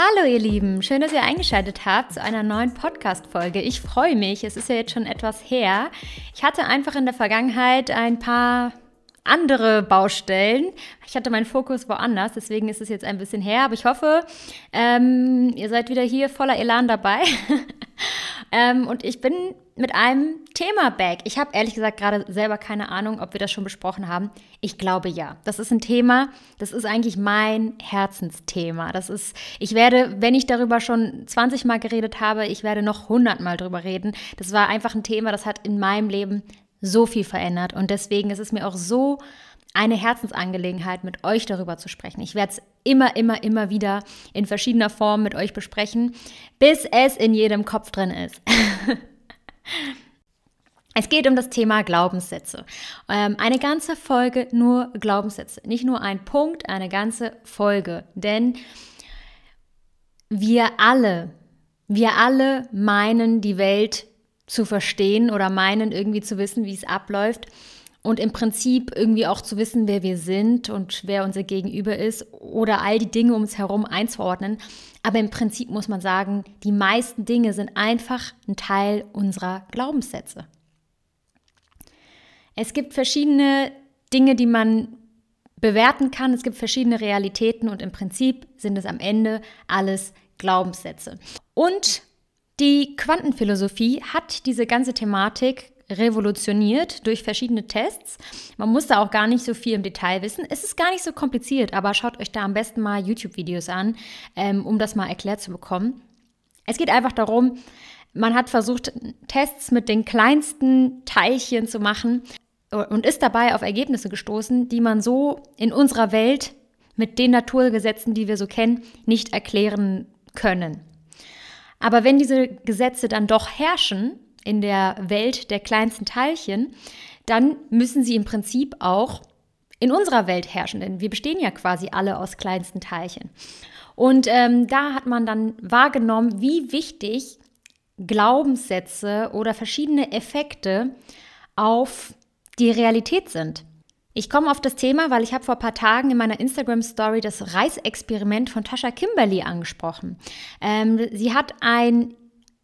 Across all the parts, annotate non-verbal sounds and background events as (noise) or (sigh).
Hallo ihr Lieben, schön, dass ihr eingeschaltet habt zu einer neuen Podcast-Folge. Ich freue mich, es ist ja jetzt schon etwas her. Ich hatte einfach in der Vergangenheit ein paar andere Baustellen. Ich hatte meinen Fokus woanders, deswegen ist es jetzt ein bisschen her, aber ich hoffe, ähm, ihr seid wieder hier voller Elan dabei. (laughs) ähm, und ich bin mit einem Thema back. Ich habe ehrlich gesagt gerade selber keine Ahnung, ob wir das schon besprochen haben. Ich glaube ja. Das ist ein Thema, das ist eigentlich mein Herzensthema. Das ist, ich werde, wenn ich darüber schon 20 Mal geredet habe, ich werde noch 100 Mal drüber reden. Das war einfach ein Thema, das hat in meinem Leben so viel verändert. Und deswegen ist es mir auch so eine Herzensangelegenheit, mit euch darüber zu sprechen. Ich werde es immer, immer, immer wieder in verschiedener Form mit euch besprechen, bis es in jedem Kopf drin ist. (laughs) Es geht um das Thema Glaubenssätze. Ähm, eine ganze Folge nur Glaubenssätze. Nicht nur ein Punkt, eine ganze Folge. Denn wir alle, wir alle meinen, die Welt zu verstehen oder meinen irgendwie zu wissen, wie es abläuft und im Prinzip irgendwie auch zu wissen, wer wir sind und wer unser Gegenüber ist oder all die Dinge um uns herum einzuordnen. Aber im Prinzip muss man sagen, die meisten Dinge sind einfach ein Teil unserer Glaubenssätze. Es gibt verschiedene Dinge, die man bewerten kann. Es gibt verschiedene Realitäten und im Prinzip sind es am Ende alles Glaubenssätze. Und die Quantenphilosophie hat diese ganze Thematik revolutioniert durch verschiedene Tests. Man muss da auch gar nicht so viel im Detail wissen. Es ist gar nicht so kompliziert, aber schaut euch da am besten mal YouTube-Videos an, ähm, um das mal erklärt zu bekommen. Es geht einfach darum, man hat versucht, Tests mit den kleinsten Teilchen zu machen und ist dabei auf Ergebnisse gestoßen, die man so in unserer Welt mit den Naturgesetzen, die wir so kennen, nicht erklären können. Aber wenn diese Gesetze dann doch herrschen, in der Welt der kleinsten Teilchen, dann müssen sie im Prinzip auch in unserer Welt herrschen, denn wir bestehen ja quasi alle aus kleinsten Teilchen. Und ähm, da hat man dann wahrgenommen, wie wichtig Glaubenssätze oder verschiedene Effekte auf die Realität sind. Ich komme auf das Thema, weil ich habe vor ein paar Tagen in meiner Instagram-Story das Reisexperiment von Tascha Kimberly angesprochen. Ähm, sie hat ein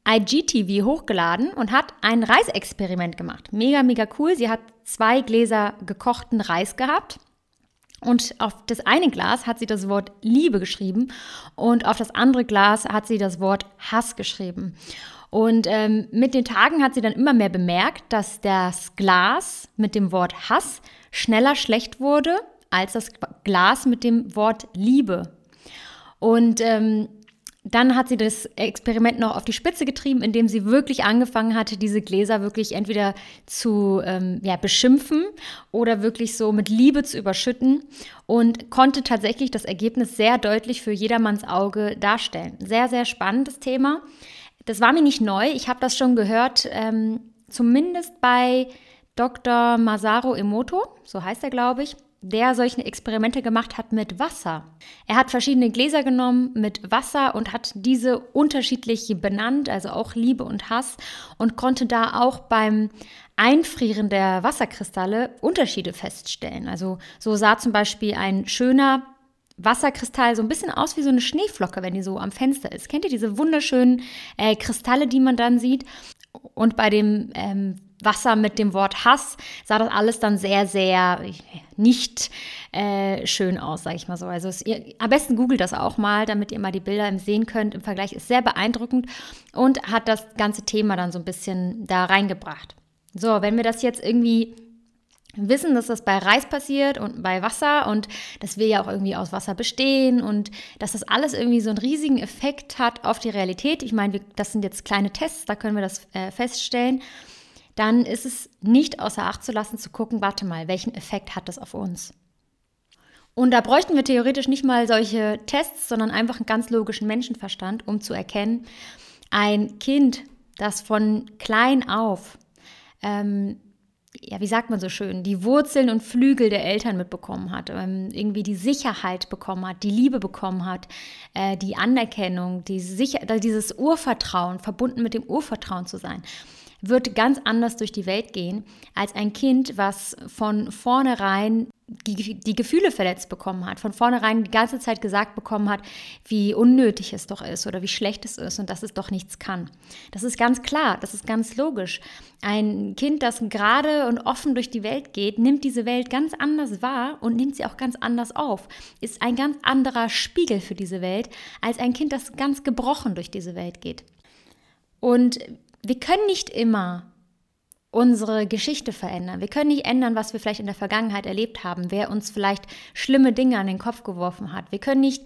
IGTV hochgeladen und hat ein Reisexperiment gemacht. Mega, mega cool. Sie hat zwei Gläser gekochten Reis gehabt. Und auf das eine Glas hat sie das Wort Liebe geschrieben und auf das andere Glas hat sie das Wort Hass geschrieben. Und ähm, mit den Tagen hat sie dann immer mehr bemerkt, dass das Glas mit dem Wort Hass schneller schlecht wurde als das Glas mit dem Wort Liebe. Und ähm, dann hat sie das Experiment noch auf die Spitze getrieben, indem sie wirklich angefangen hatte, diese Gläser wirklich entweder zu ähm, ja, beschimpfen oder wirklich so mit Liebe zu überschütten und konnte tatsächlich das Ergebnis sehr deutlich für jedermanns Auge darstellen. Sehr, sehr spannendes Thema. Das war mir nicht neu. Ich habe das schon gehört, ähm, zumindest bei Dr. Masaru Emoto, so heißt er, glaube ich der solche Experimente gemacht hat mit Wasser. Er hat verschiedene Gläser genommen mit Wasser und hat diese unterschiedlich benannt, also auch Liebe und Hass, und konnte da auch beim Einfrieren der Wasserkristalle Unterschiede feststellen. Also so sah zum Beispiel ein schöner Wasserkristall so ein bisschen aus wie so eine Schneeflocke, wenn die so am Fenster ist. Kennt ihr diese wunderschönen äh, Kristalle, die man dann sieht? Und bei dem ähm, Wasser mit dem Wort Hass sah das alles dann sehr, sehr nicht äh, schön aus, sage ich mal so. Also es, ihr, am besten googelt das auch mal, damit ihr mal die Bilder sehen könnt. Im Vergleich ist sehr beeindruckend und hat das ganze Thema dann so ein bisschen da reingebracht. So, wenn wir das jetzt irgendwie wissen, dass das bei Reis passiert und bei Wasser und dass wir ja auch irgendwie aus Wasser bestehen und dass das alles irgendwie so einen riesigen Effekt hat auf die Realität. Ich meine, das sind jetzt kleine Tests, da können wir das äh, feststellen dann ist es nicht außer Acht zu lassen, zu gucken, warte mal, welchen Effekt hat das auf uns? Und da bräuchten wir theoretisch nicht mal solche Tests, sondern einfach einen ganz logischen Menschenverstand, um zu erkennen, ein Kind, das von klein auf, ähm, ja, wie sagt man so schön, die Wurzeln und Flügel der Eltern mitbekommen hat, ähm, irgendwie die Sicherheit bekommen hat, die Liebe bekommen hat, äh, die Anerkennung, die Sicher dieses Urvertrauen, verbunden mit dem Urvertrauen zu sein wird ganz anders durch die Welt gehen als ein Kind, was von vornherein die, die Gefühle verletzt bekommen hat, von vornherein die ganze Zeit gesagt bekommen hat, wie unnötig es doch ist oder wie schlecht es ist und dass es doch nichts kann. Das ist ganz klar, das ist ganz logisch. Ein Kind, das gerade und offen durch die Welt geht, nimmt diese Welt ganz anders wahr und nimmt sie auch ganz anders auf, ist ein ganz anderer Spiegel für diese Welt als ein Kind, das ganz gebrochen durch diese Welt geht. Und wir können nicht immer unsere Geschichte verändern. Wir können nicht ändern, was wir vielleicht in der Vergangenheit erlebt haben, wer uns vielleicht schlimme Dinge an den Kopf geworfen hat. Wir können nicht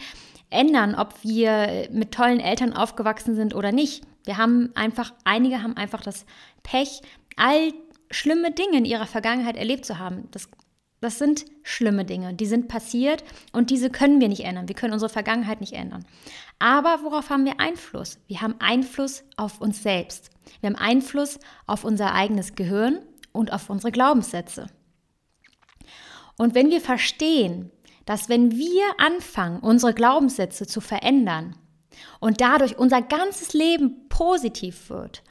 ändern, ob wir mit tollen Eltern aufgewachsen sind oder nicht. Wir haben einfach, einige haben einfach das Pech, all schlimme Dinge in ihrer Vergangenheit erlebt zu haben. Das das sind schlimme Dinge, die sind passiert und diese können wir nicht ändern. Wir können unsere Vergangenheit nicht ändern. Aber worauf haben wir Einfluss? Wir haben Einfluss auf uns selbst. Wir haben Einfluss auf unser eigenes Gehirn und auf unsere Glaubenssätze. Und wenn wir verstehen, dass wenn wir anfangen, unsere Glaubenssätze zu verändern und dadurch unser ganzes Leben positiv wird,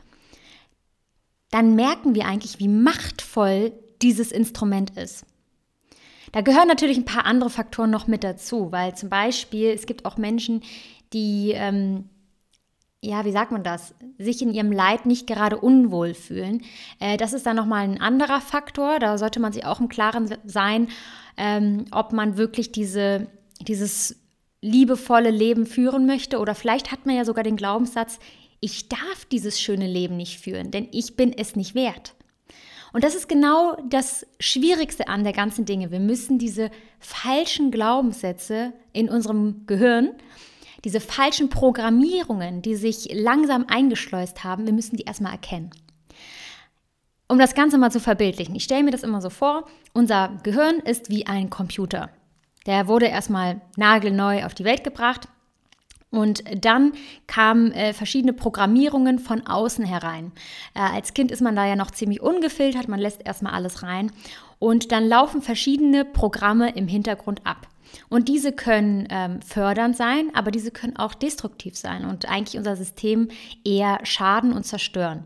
dann merken wir eigentlich, wie machtvoll dieses Instrument ist. Da gehören natürlich ein paar andere Faktoren noch mit dazu, weil zum Beispiel es gibt auch Menschen, die, ähm, ja, wie sagt man das, sich in ihrem Leid nicht gerade unwohl fühlen. Äh, das ist dann nochmal ein anderer Faktor. Da sollte man sich auch im Klaren sein, ähm, ob man wirklich diese, dieses liebevolle Leben führen möchte. Oder vielleicht hat man ja sogar den Glaubenssatz, ich darf dieses schöne Leben nicht führen, denn ich bin es nicht wert. Und das ist genau das Schwierigste an der ganzen Dinge. Wir müssen diese falschen Glaubenssätze in unserem Gehirn, diese falschen Programmierungen, die sich langsam eingeschleust haben, wir müssen die erstmal erkennen. Um das Ganze mal zu verbildlichen, ich stelle mir das immer so vor, unser Gehirn ist wie ein Computer. Der wurde erstmal nagelneu auf die Welt gebracht und dann kamen äh, verschiedene Programmierungen von außen herein. Äh, als Kind ist man da ja noch ziemlich ungefiltert, man lässt erstmal alles rein. Und dann laufen verschiedene Programme im Hintergrund ab. Und diese können ähm, fördernd sein, aber diese können auch destruktiv sein und eigentlich unser System eher schaden und zerstören.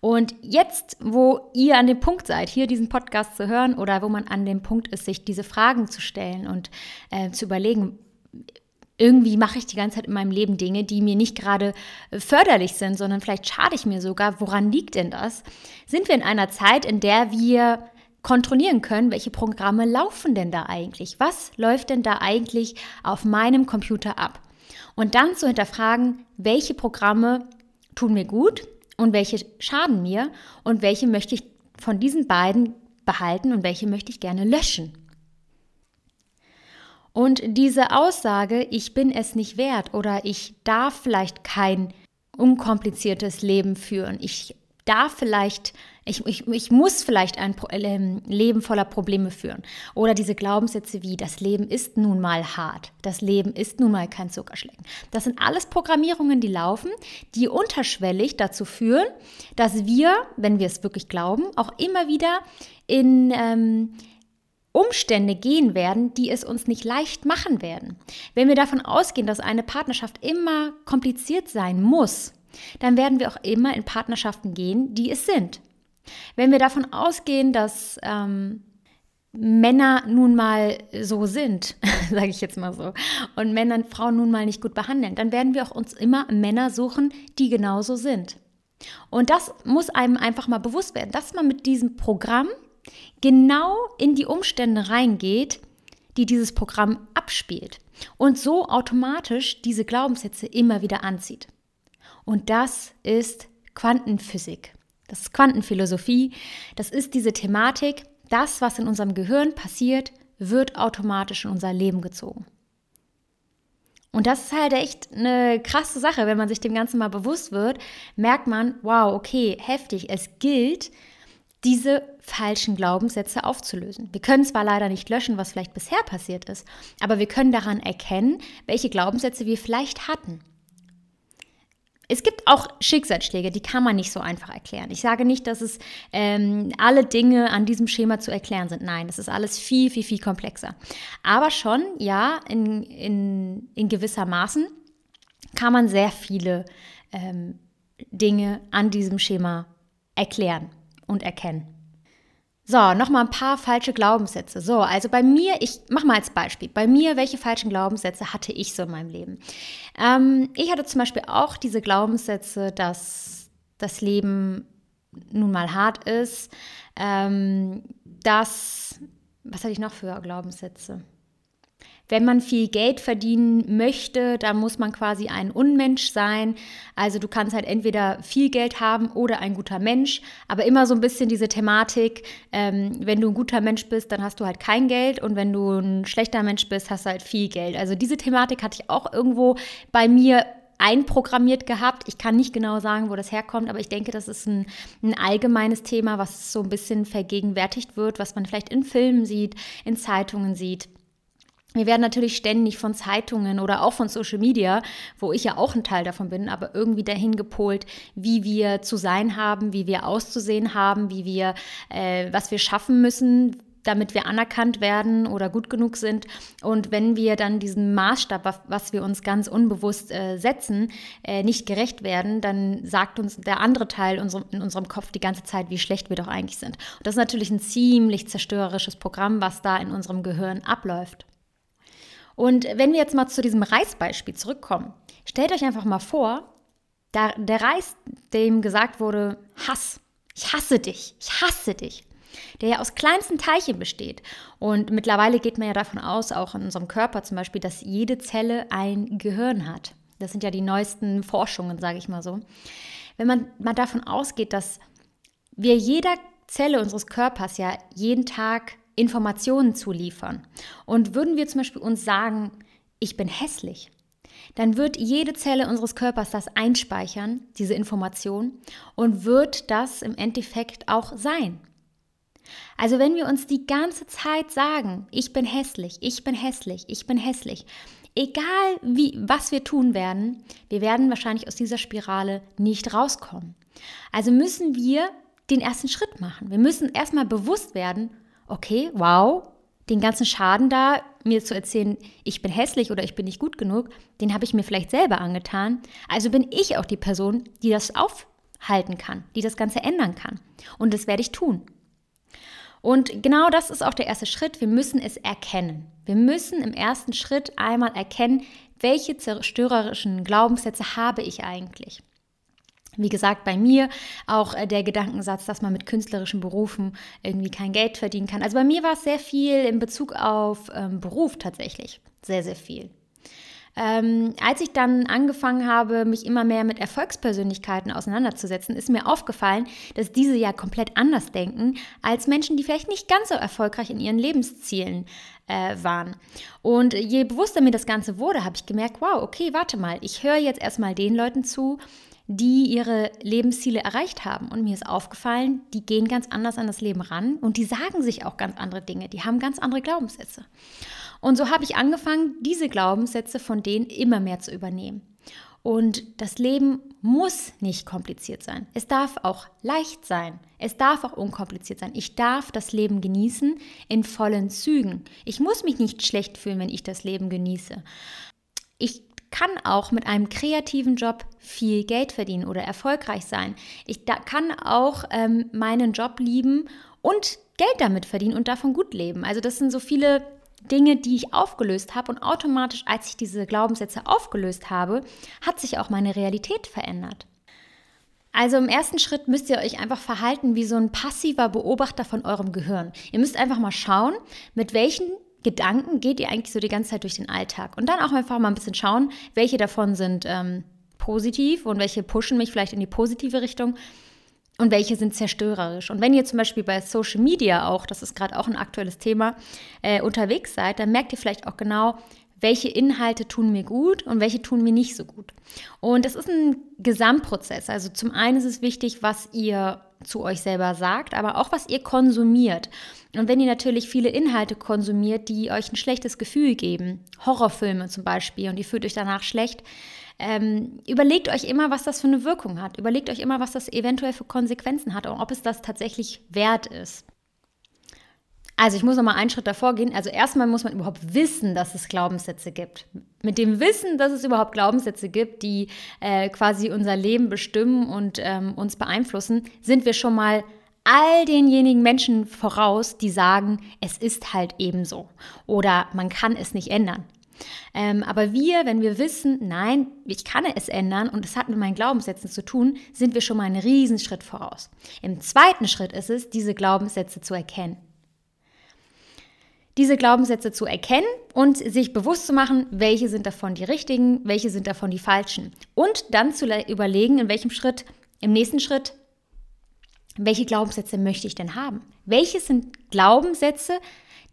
Und jetzt, wo ihr an dem Punkt seid, hier diesen Podcast zu hören oder wo man an dem Punkt ist, sich diese Fragen zu stellen und äh, zu überlegen, irgendwie mache ich die ganze Zeit in meinem Leben Dinge, die mir nicht gerade äh, förderlich sind, sondern vielleicht schade ich mir sogar. Woran liegt denn das? Sind wir in einer Zeit, in der wir kontrollieren können, welche Programme laufen denn da eigentlich? Was läuft denn da eigentlich auf meinem Computer ab? Und dann zu hinterfragen, welche Programme tun mir gut und welche schaden mir und welche möchte ich von diesen beiden behalten und welche möchte ich gerne löschen. Und diese Aussage, ich bin es nicht wert oder ich darf vielleicht kein unkompliziertes Leben führen, ich darf vielleicht, ich, ich, ich muss vielleicht ein ähm, Leben voller Probleme führen. Oder diese Glaubenssätze wie, das Leben ist nun mal hart, das Leben ist nun mal kein Zuckerschlecken. Das sind alles Programmierungen, die laufen, die unterschwellig dazu führen, dass wir, wenn wir es wirklich glauben, auch immer wieder in... Ähm, Umstände gehen werden, die es uns nicht leicht machen werden. Wenn wir davon ausgehen, dass eine Partnerschaft immer kompliziert sein muss, dann werden wir auch immer in Partnerschaften gehen, die es sind. Wenn wir davon ausgehen, dass ähm, Männer nun mal so sind, (laughs) sage ich jetzt mal so, und Männer Frauen nun mal nicht gut behandeln, dann werden wir auch uns immer Männer suchen, die genauso sind. Und das muss einem einfach mal bewusst werden, dass man mit diesem Programm genau in die Umstände reingeht, die dieses Programm abspielt und so automatisch diese Glaubenssätze immer wieder anzieht. Und das ist Quantenphysik. Das ist Quantenphilosophie. Das ist diese Thematik, das, was in unserem Gehirn passiert, wird automatisch in unser Leben gezogen. Und das ist halt echt eine krasse Sache, wenn man sich dem Ganzen mal bewusst wird, merkt man, wow, okay, heftig, es gilt, diese falschen Glaubenssätze aufzulösen. Wir können zwar leider nicht löschen, was vielleicht bisher passiert ist, aber wir können daran erkennen, welche Glaubenssätze wir vielleicht hatten. Es gibt auch Schicksalsschläge, die kann man nicht so einfach erklären. Ich sage nicht, dass es ähm, alle Dinge an diesem Schema zu erklären sind. Nein, das ist alles viel, viel, viel komplexer. Aber schon, ja, in, in, in gewisser Maßen kann man sehr viele ähm, Dinge an diesem Schema erklären und erkennen. So, nochmal ein paar falsche Glaubenssätze. So, also bei mir, ich mach mal als Beispiel, bei mir, welche falschen Glaubenssätze hatte ich so in meinem Leben? Ähm, ich hatte zum Beispiel auch diese Glaubenssätze, dass das Leben nun mal hart ist, ähm, dass, was hatte ich noch für Glaubenssätze? Wenn man viel Geld verdienen möchte, dann muss man quasi ein Unmensch sein. Also du kannst halt entweder viel Geld haben oder ein guter Mensch. Aber immer so ein bisschen diese Thematik, ähm, wenn du ein guter Mensch bist, dann hast du halt kein Geld. Und wenn du ein schlechter Mensch bist, hast du halt viel Geld. Also diese Thematik hatte ich auch irgendwo bei mir einprogrammiert gehabt. Ich kann nicht genau sagen, wo das herkommt, aber ich denke, das ist ein, ein, allgemeines Thema, was so ein bisschen vergegenwärtigt wird, was man vielleicht in Filmen sieht, in Zeitungen sieht. Wir werden natürlich ständig von Zeitungen oder auch von Social Media, wo ich ja auch ein Teil davon bin, aber irgendwie dahin gepolt, wie wir zu sein haben, wie wir auszusehen haben, wie wir, äh, was wir schaffen müssen, damit wir anerkannt werden oder gut genug sind. Und wenn wir dann diesem Maßstab, was wir uns ganz unbewusst äh, setzen, äh, nicht gerecht werden, dann sagt uns der andere Teil in unserem Kopf die ganze Zeit, wie schlecht wir doch eigentlich sind. Und das ist natürlich ein ziemlich zerstörerisches Programm, was da in unserem Gehirn abläuft. Und wenn wir jetzt mal zu diesem Reisbeispiel zurückkommen, stellt euch einfach mal vor, da, der Reis, dem gesagt wurde, Hass, ich hasse dich, ich hasse dich, der ja aus kleinsten Teilchen besteht. Und mittlerweile geht man ja davon aus, auch in unserem Körper zum Beispiel, dass jede Zelle ein Gehirn hat. Das sind ja die neuesten Forschungen, sage ich mal so. Wenn man mal davon ausgeht, dass wir jeder Zelle unseres Körpers ja jeden Tag Informationen zu liefern. Und würden wir zum Beispiel uns sagen, ich bin hässlich, dann wird jede Zelle unseres Körpers das einspeichern, diese Information, und wird das im Endeffekt auch sein. Also wenn wir uns die ganze Zeit sagen, ich bin hässlich, ich bin hässlich, ich bin hässlich, egal wie, was wir tun werden, wir werden wahrscheinlich aus dieser Spirale nicht rauskommen. Also müssen wir den ersten Schritt machen. Wir müssen erstmal bewusst werden, okay, wow, den ganzen Schaden da, mir zu erzählen, ich bin hässlich oder ich bin nicht gut genug, den habe ich mir vielleicht selber angetan. Also bin ich auch die Person, die das aufhalten kann, die das Ganze ändern kann. Und das werde ich tun. Und genau das ist auch der erste Schritt. Wir müssen es erkennen. Wir müssen im ersten Schritt einmal erkennen, welche zerstörerischen Glaubenssätze habe ich eigentlich. Wie gesagt, bei mir auch äh, der Gedankensatz, dass man mit künstlerischen Berufen irgendwie kein Geld verdienen kann. Also bei mir war es sehr viel in Bezug auf ähm, Beruf tatsächlich. Sehr, sehr viel. Ähm, als ich dann angefangen habe, mich immer mehr mit Erfolgspersönlichkeiten auseinanderzusetzen, ist mir aufgefallen, dass diese ja komplett anders denken als Menschen, die vielleicht nicht ganz so erfolgreich in ihren Lebenszielen äh, waren. Und je bewusster mir das Ganze wurde, habe ich gemerkt, wow, okay, warte mal, ich höre jetzt erstmal den Leuten zu, die ihre Lebensziele erreicht haben. Und mir ist aufgefallen, die gehen ganz anders an das Leben ran und die sagen sich auch ganz andere Dinge. Die haben ganz andere Glaubenssätze. Und so habe ich angefangen, diese Glaubenssätze von denen immer mehr zu übernehmen. Und das Leben muss nicht kompliziert sein. Es darf auch leicht sein. Es darf auch unkompliziert sein. Ich darf das Leben genießen in vollen Zügen. Ich muss mich nicht schlecht fühlen, wenn ich das Leben genieße. Ich kann auch mit einem kreativen Job viel Geld verdienen oder erfolgreich sein. Ich da, kann auch ähm, meinen Job lieben und Geld damit verdienen und davon gut leben. Also das sind so viele Dinge, die ich aufgelöst habe und automatisch, als ich diese Glaubenssätze aufgelöst habe, hat sich auch meine Realität verändert. Also im ersten Schritt müsst ihr euch einfach verhalten wie so ein passiver Beobachter von eurem Gehirn. Ihr müsst einfach mal schauen, mit welchen Gedanken geht ihr eigentlich so die ganze Zeit durch den Alltag? Und dann auch einfach mal ein bisschen schauen, welche davon sind ähm, positiv und welche pushen mich vielleicht in die positive Richtung und welche sind zerstörerisch. Und wenn ihr zum Beispiel bei Social Media auch, das ist gerade auch ein aktuelles Thema, äh, unterwegs seid, dann merkt ihr vielleicht auch genau, welche Inhalte tun mir gut und welche tun mir nicht so gut. Und das ist ein Gesamtprozess. Also zum einen ist es wichtig, was ihr zu euch selber sagt, aber auch was ihr konsumiert. Und wenn ihr natürlich viele Inhalte konsumiert, die euch ein schlechtes Gefühl geben, Horrorfilme zum Beispiel, und ihr fühlt euch danach schlecht, ähm, überlegt euch immer, was das für eine Wirkung hat. Überlegt euch immer, was das eventuell für Konsequenzen hat und ob es das tatsächlich wert ist. Also ich muss noch mal einen Schritt davor gehen. Also erstmal muss man überhaupt wissen, dass es Glaubenssätze gibt. Mit dem Wissen, dass es überhaupt Glaubenssätze gibt, die äh, quasi unser Leben bestimmen und ähm, uns beeinflussen, sind wir schon mal all denjenigen Menschen voraus, die sagen, es ist halt ebenso oder man kann es nicht ändern. Ähm, aber wir, wenn wir wissen, nein, ich kann es ändern und es hat mit meinen Glaubenssätzen zu tun, sind wir schon mal einen Riesenschritt voraus. Im zweiten Schritt ist es, diese Glaubenssätze zu erkennen. Diese Glaubenssätze zu erkennen und sich bewusst zu machen, welche sind davon die richtigen, welche sind davon die falschen. Und dann zu überlegen, in welchem Schritt, im nächsten Schritt, welche Glaubenssätze möchte ich denn haben? Welche sind Glaubenssätze,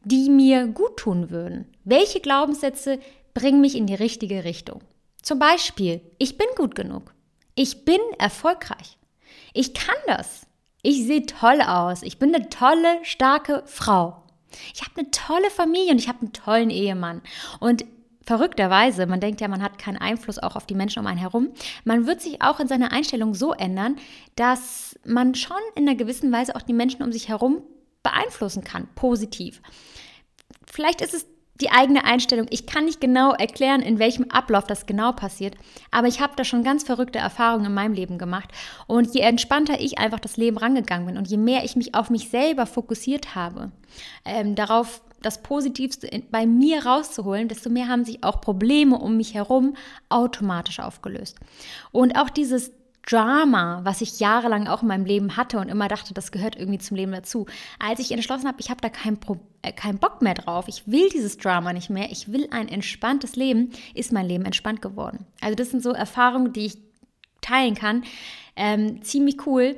die mir gut tun würden? Welche Glaubenssätze bringen mich in die richtige Richtung? Zum Beispiel, ich bin gut genug. Ich bin erfolgreich. Ich kann das. Ich sehe toll aus. Ich bin eine tolle, starke Frau. Ich habe eine tolle Familie und ich habe einen tollen Ehemann. Und verrückterweise, man denkt ja, man hat keinen Einfluss auch auf die Menschen um einen herum, man wird sich auch in seiner Einstellung so ändern, dass man schon in einer gewissen Weise auch die Menschen um sich herum beeinflussen kann, positiv. Vielleicht ist es die eigene Einstellung. Ich kann nicht genau erklären, in welchem Ablauf das genau passiert, aber ich habe da schon ganz verrückte Erfahrungen in meinem Leben gemacht. Und je entspannter ich einfach das Leben rangegangen bin und je mehr ich mich auf mich selber fokussiert habe, ähm, darauf das Positivste bei mir rauszuholen, desto mehr haben sich auch Probleme um mich herum automatisch aufgelöst. Und auch dieses Drama, was ich jahrelang auch in meinem Leben hatte und immer dachte, das gehört irgendwie zum Leben dazu. Als ich entschlossen habe, ich habe da keinen äh, kein Bock mehr drauf, ich will dieses Drama nicht mehr, ich will ein entspanntes Leben, ist mein Leben entspannt geworden. Also das sind so Erfahrungen, die ich teilen kann. Ähm, ziemlich cool.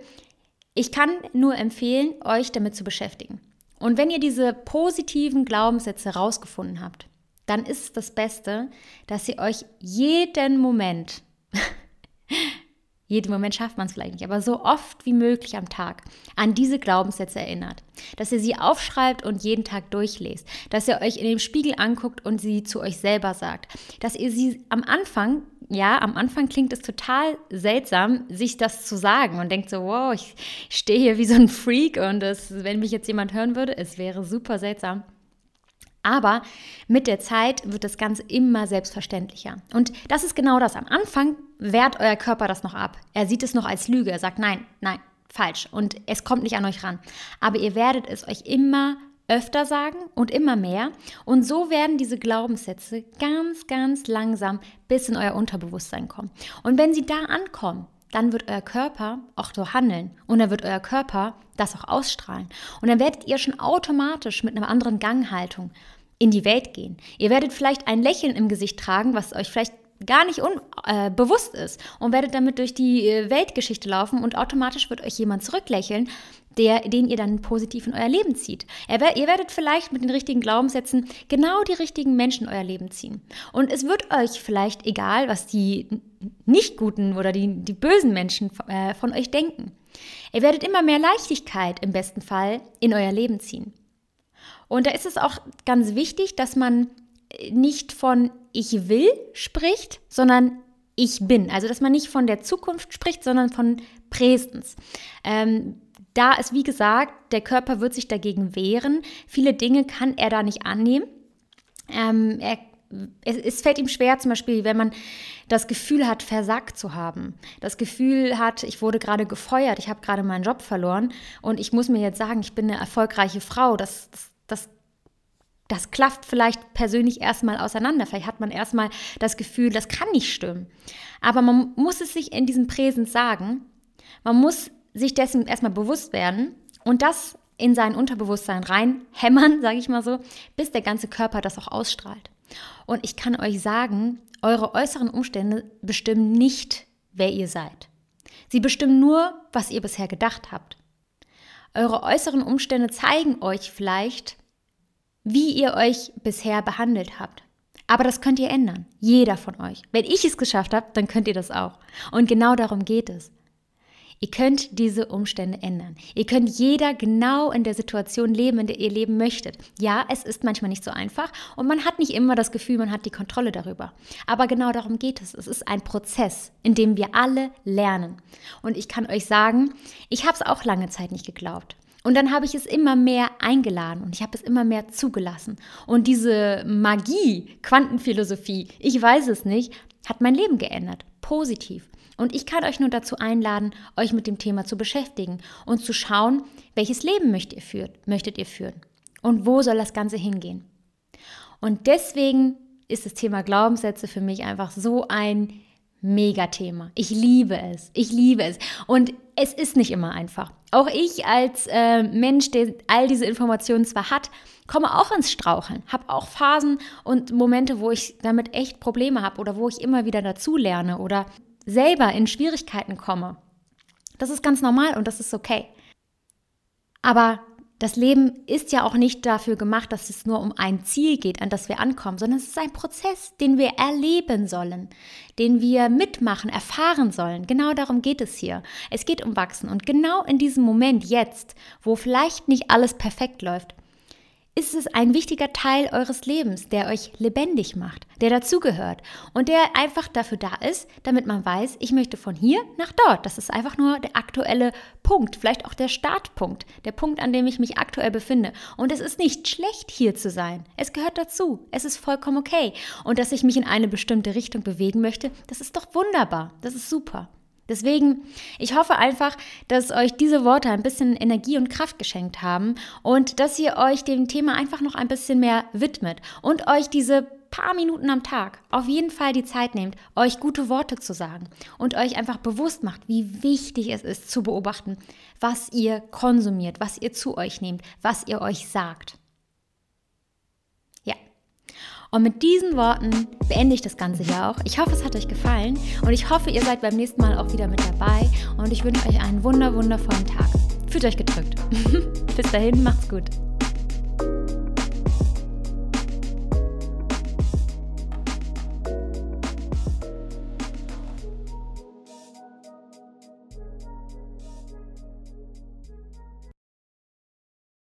Ich kann nur empfehlen, euch damit zu beschäftigen. Und wenn ihr diese positiven Glaubenssätze rausgefunden habt, dann ist das Beste, dass ihr euch jeden Moment jeden Moment schafft man es vielleicht nicht, aber so oft wie möglich am Tag an diese Glaubenssätze erinnert. Dass ihr sie aufschreibt und jeden Tag durchlest. Dass ihr euch in dem Spiegel anguckt und sie zu euch selber sagt. Dass ihr sie am Anfang, ja, am Anfang klingt es total seltsam, sich das zu sagen und denkt so, wow, ich stehe hier wie so ein Freak und das, wenn mich jetzt jemand hören würde, es wäre super seltsam. Aber mit der Zeit wird das Ganze immer selbstverständlicher. Und das ist genau das. Am Anfang wehrt euer Körper das noch ab. Er sieht es noch als Lüge. Er sagt, nein, nein, falsch. Und es kommt nicht an euch ran. Aber ihr werdet es euch immer öfter sagen und immer mehr. Und so werden diese Glaubenssätze ganz, ganz langsam bis in euer Unterbewusstsein kommen. Und wenn sie da ankommen, dann wird euer Körper auch so handeln und dann wird euer Körper das auch ausstrahlen. Und dann werdet ihr schon automatisch mit einer anderen Ganghaltung in die Welt gehen. Ihr werdet vielleicht ein Lächeln im Gesicht tragen, was euch vielleicht gar nicht unbewusst äh, ist und werdet damit durch die äh, Weltgeschichte laufen und automatisch wird euch jemand zurücklächeln, der, den ihr dann positiv in euer Leben zieht. Ihr werdet vielleicht mit den richtigen Glaubenssätzen genau die richtigen Menschen in euer Leben ziehen. Und es wird euch vielleicht egal, was die nicht guten oder die, die bösen Menschen äh, von euch denken. Ihr werdet immer mehr Leichtigkeit im besten Fall in euer Leben ziehen. Und da ist es auch ganz wichtig, dass man nicht von ich will spricht, sondern ich bin. Also dass man nicht von der Zukunft spricht, sondern von Präsens. Ähm, da ist, wie gesagt, der Körper wird sich dagegen wehren. Viele Dinge kann er da nicht annehmen. Ähm, er, es, es, fällt ihm schwer, zum Beispiel, wenn man das Gefühl hat, versagt zu haben. Das Gefühl hat, ich wurde gerade gefeuert, ich habe gerade meinen Job verloren und ich muss mir jetzt sagen, ich bin eine erfolgreiche Frau. Das, das, das klafft vielleicht persönlich erstmal auseinander. Vielleicht hat man erstmal das Gefühl, das kann nicht stimmen. Aber man muss es sich in diesem Präsens sagen. Man muss sich dessen erstmal bewusst werden und das in sein Unterbewusstsein reinhämmern, (laughs) sage ich mal so, bis der ganze Körper das auch ausstrahlt. Und ich kann euch sagen, eure äußeren Umstände bestimmen nicht, wer ihr seid. Sie bestimmen nur, was ihr bisher gedacht habt. Eure äußeren Umstände zeigen euch vielleicht, wie ihr euch bisher behandelt habt. Aber das könnt ihr ändern. Jeder von euch. Wenn ich es geschafft habe, dann könnt ihr das auch. Und genau darum geht es. Ihr könnt diese Umstände ändern. Ihr könnt jeder genau in der Situation leben, in der ihr leben möchtet. Ja, es ist manchmal nicht so einfach und man hat nicht immer das Gefühl, man hat die Kontrolle darüber. Aber genau darum geht es. Es ist ein Prozess, in dem wir alle lernen. Und ich kann euch sagen, ich habe es auch lange Zeit nicht geglaubt. Und dann habe ich es immer mehr eingeladen und ich habe es immer mehr zugelassen. Und diese Magie, Quantenphilosophie, ich weiß es nicht, hat mein Leben geändert positiv. Und ich kann euch nur dazu einladen, euch mit dem Thema zu beschäftigen und zu schauen, welches Leben möchtet ihr führen, möchtet ihr führen und wo soll das Ganze hingehen. Und deswegen ist das Thema Glaubenssätze für mich einfach so ein Megathema. Ich liebe es. Ich liebe es. Und es ist nicht immer einfach. Auch ich als äh, Mensch, der all diese Informationen zwar hat, komme auch ins Straucheln. Habe auch Phasen und Momente, wo ich damit echt Probleme habe oder wo ich immer wieder dazu lerne oder selber in Schwierigkeiten komme. Das ist ganz normal und das ist okay. Aber das Leben ist ja auch nicht dafür gemacht, dass es nur um ein Ziel geht, an das wir ankommen, sondern es ist ein Prozess, den wir erleben sollen, den wir mitmachen, erfahren sollen. Genau darum geht es hier. Es geht um Wachsen. Und genau in diesem Moment jetzt, wo vielleicht nicht alles perfekt läuft, ist es ein wichtiger Teil eures Lebens, der euch lebendig macht, der dazugehört und der einfach dafür da ist, damit man weiß, ich möchte von hier nach dort. Das ist einfach nur der aktuelle Punkt, vielleicht auch der Startpunkt, der Punkt, an dem ich mich aktuell befinde. Und es ist nicht schlecht, hier zu sein. Es gehört dazu. Es ist vollkommen okay. Und dass ich mich in eine bestimmte Richtung bewegen möchte, das ist doch wunderbar. Das ist super. Deswegen, ich hoffe einfach, dass euch diese Worte ein bisschen Energie und Kraft geschenkt haben und dass ihr euch dem Thema einfach noch ein bisschen mehr widmet und euch diese paar Minuten am Tag auf jeden Fall die Zeit nehmt, euch gute Worte zu sagen und euch einfach bewusst macht, wie wichtig es ist zu beobachten, was ihr konsumiert, was ihr zu euch nehmt, was ihr euch sagt. Und mit diesen Worten beende ich das Ganze hier auch. Ich hoffe, es hat euch gefallen und ich hoffe, ihr seid beim nächsten Mal auch wieder mit dabei und ich wünsche euch einen wunder, wundervollen Tag. Fühlt euch gedrückt. (laughs) Bis dahin, macht's gut.